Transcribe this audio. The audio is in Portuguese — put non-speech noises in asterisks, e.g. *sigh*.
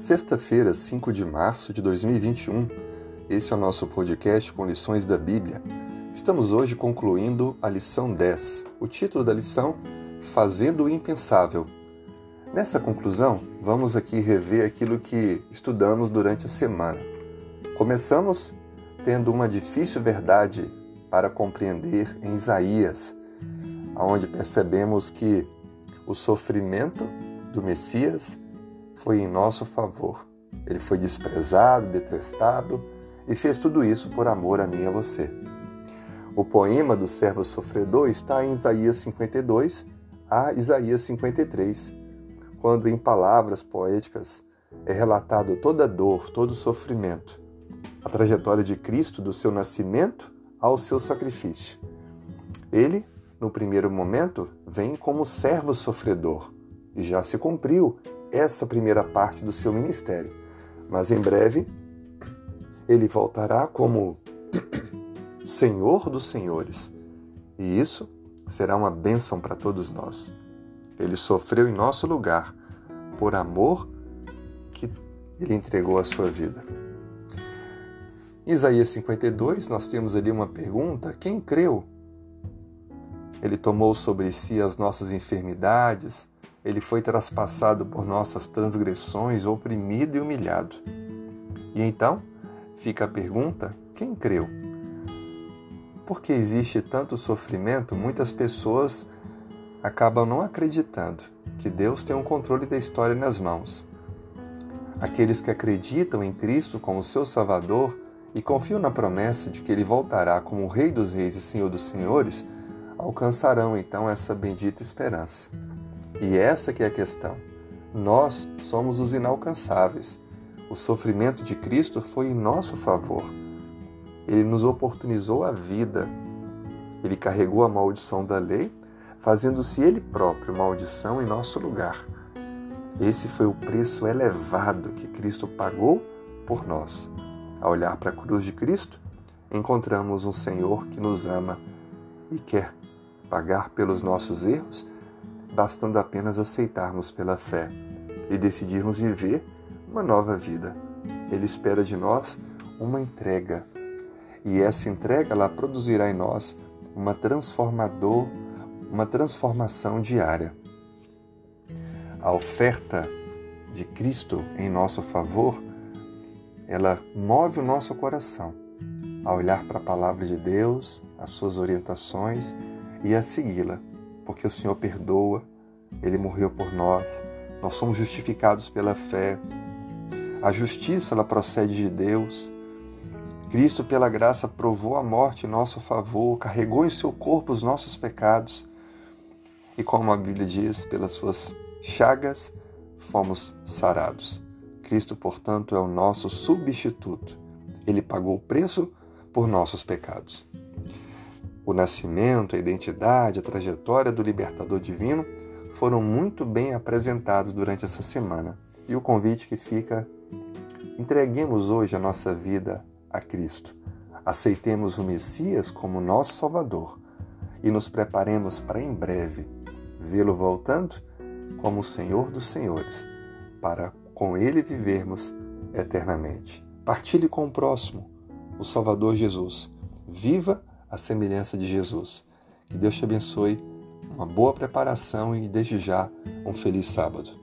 Sexta-feira, 5 de março de 2021. Esse é o nosso podcast com lições da Bíblia. Estamos hoje concluindo a lição 10. O título da lição: Fazendo o Impensável. Nessa conclusão, vamos aqui rever aquilo que estudamos durante a semana. Começamos tendo uma difícil verdade para compreender em Isaías, onde percebemos que o sofrimento do Messias foi em nosso favor. Ele foi desprezado, detestado e fez tudo isso por amor a mim e a você. O poema do servo sofredor está em Isaías 52 a Isaías 53, quando em palavras poéticas é relatado toda dor, todo o sofrimento, a trajetória de Cristo do seu nascimento ao seu sacrifício. Ele, no primeiro momento, vem como servo sofredor e já se cumpriu essa primeira parte do seu ministério. Mas em breve ele voltará como *coughs* Senhor dos Senhores. E isso será uma bênção para todos nós. Ele sofreu em nosso lugar por amor que ele entregou a sua vida. Isaías 52, nós temos ali uma pergunta: quem creu? Ele tomou sobre si as nossas enfermidades, ele foi traspassado por nossas transgressões, oprimido e humilhado. E então fica a pergunta: quem creu? Porque existe tanto sofrimento, muitas pessoas acabam não acreditando que Deus tem o um controle da história nas mãos. Aqueles que acreditam em Cristo como seu Salvador e confiam na promessa de que ele voltará como Rei dos Reis e Senhor dos Senhores, alcançarão então essa bendita esperança. E essa que é a questão. Nós somos os inalcançáveis. O sofrimento de Cristo foi em nosso favor. Ele nos oportunizou a vida. Ele carregou a maldição da lei, fazendo-se ele próprio maldição em nosso lugar. Esse foi o preço elevado que Cristo pagou por nós. Ao olhar para a cruz de Cristo, encontramos um Senhor que nos ama e quer pagar pelos nossos erros bastando apenas aceitarmos pela fé e decidirmos viver uma nova vida. Ele espera de nós uma entrega. E essa entrega ela produzirá em nós uma transformador, uma transformação diária. A oferta de Cristo em nosso favor, ela move o nosso coração a olhar para a palavra de Deus, as suas orientações e a segui-la porque o Senhor perdoa, ele morreu por nós, nós somos justificados pela fé. A justiça ela procede de Deus. Cristo, pela graça, provou a morte em nosso favor, carregou em seu corpo os nossos pecados. E como a Bíblia diz, pelas suas chagas fomos sarados. Cristo, portanto, é o nosso substituto. Ele pagou o preço por nossos pecados. O nascimento, a identidade, a trajetória do libertador divino foram muito bem apresentados durante essa semana. E o convite que fica: entreguemos hoje a nossa vida a Cristo. Aceitemos o Messias como nosso Salvador e nos preparemos para em breve vê-lo voltando como o Senhor dos Senhores, para com ele vivermos eternamente. Partilhe com o próximo, o Salvador Jesus. Viva a semelhança de Jesus. Que Deus te abençoe, uma boa preparação e desde já um feliz sábado.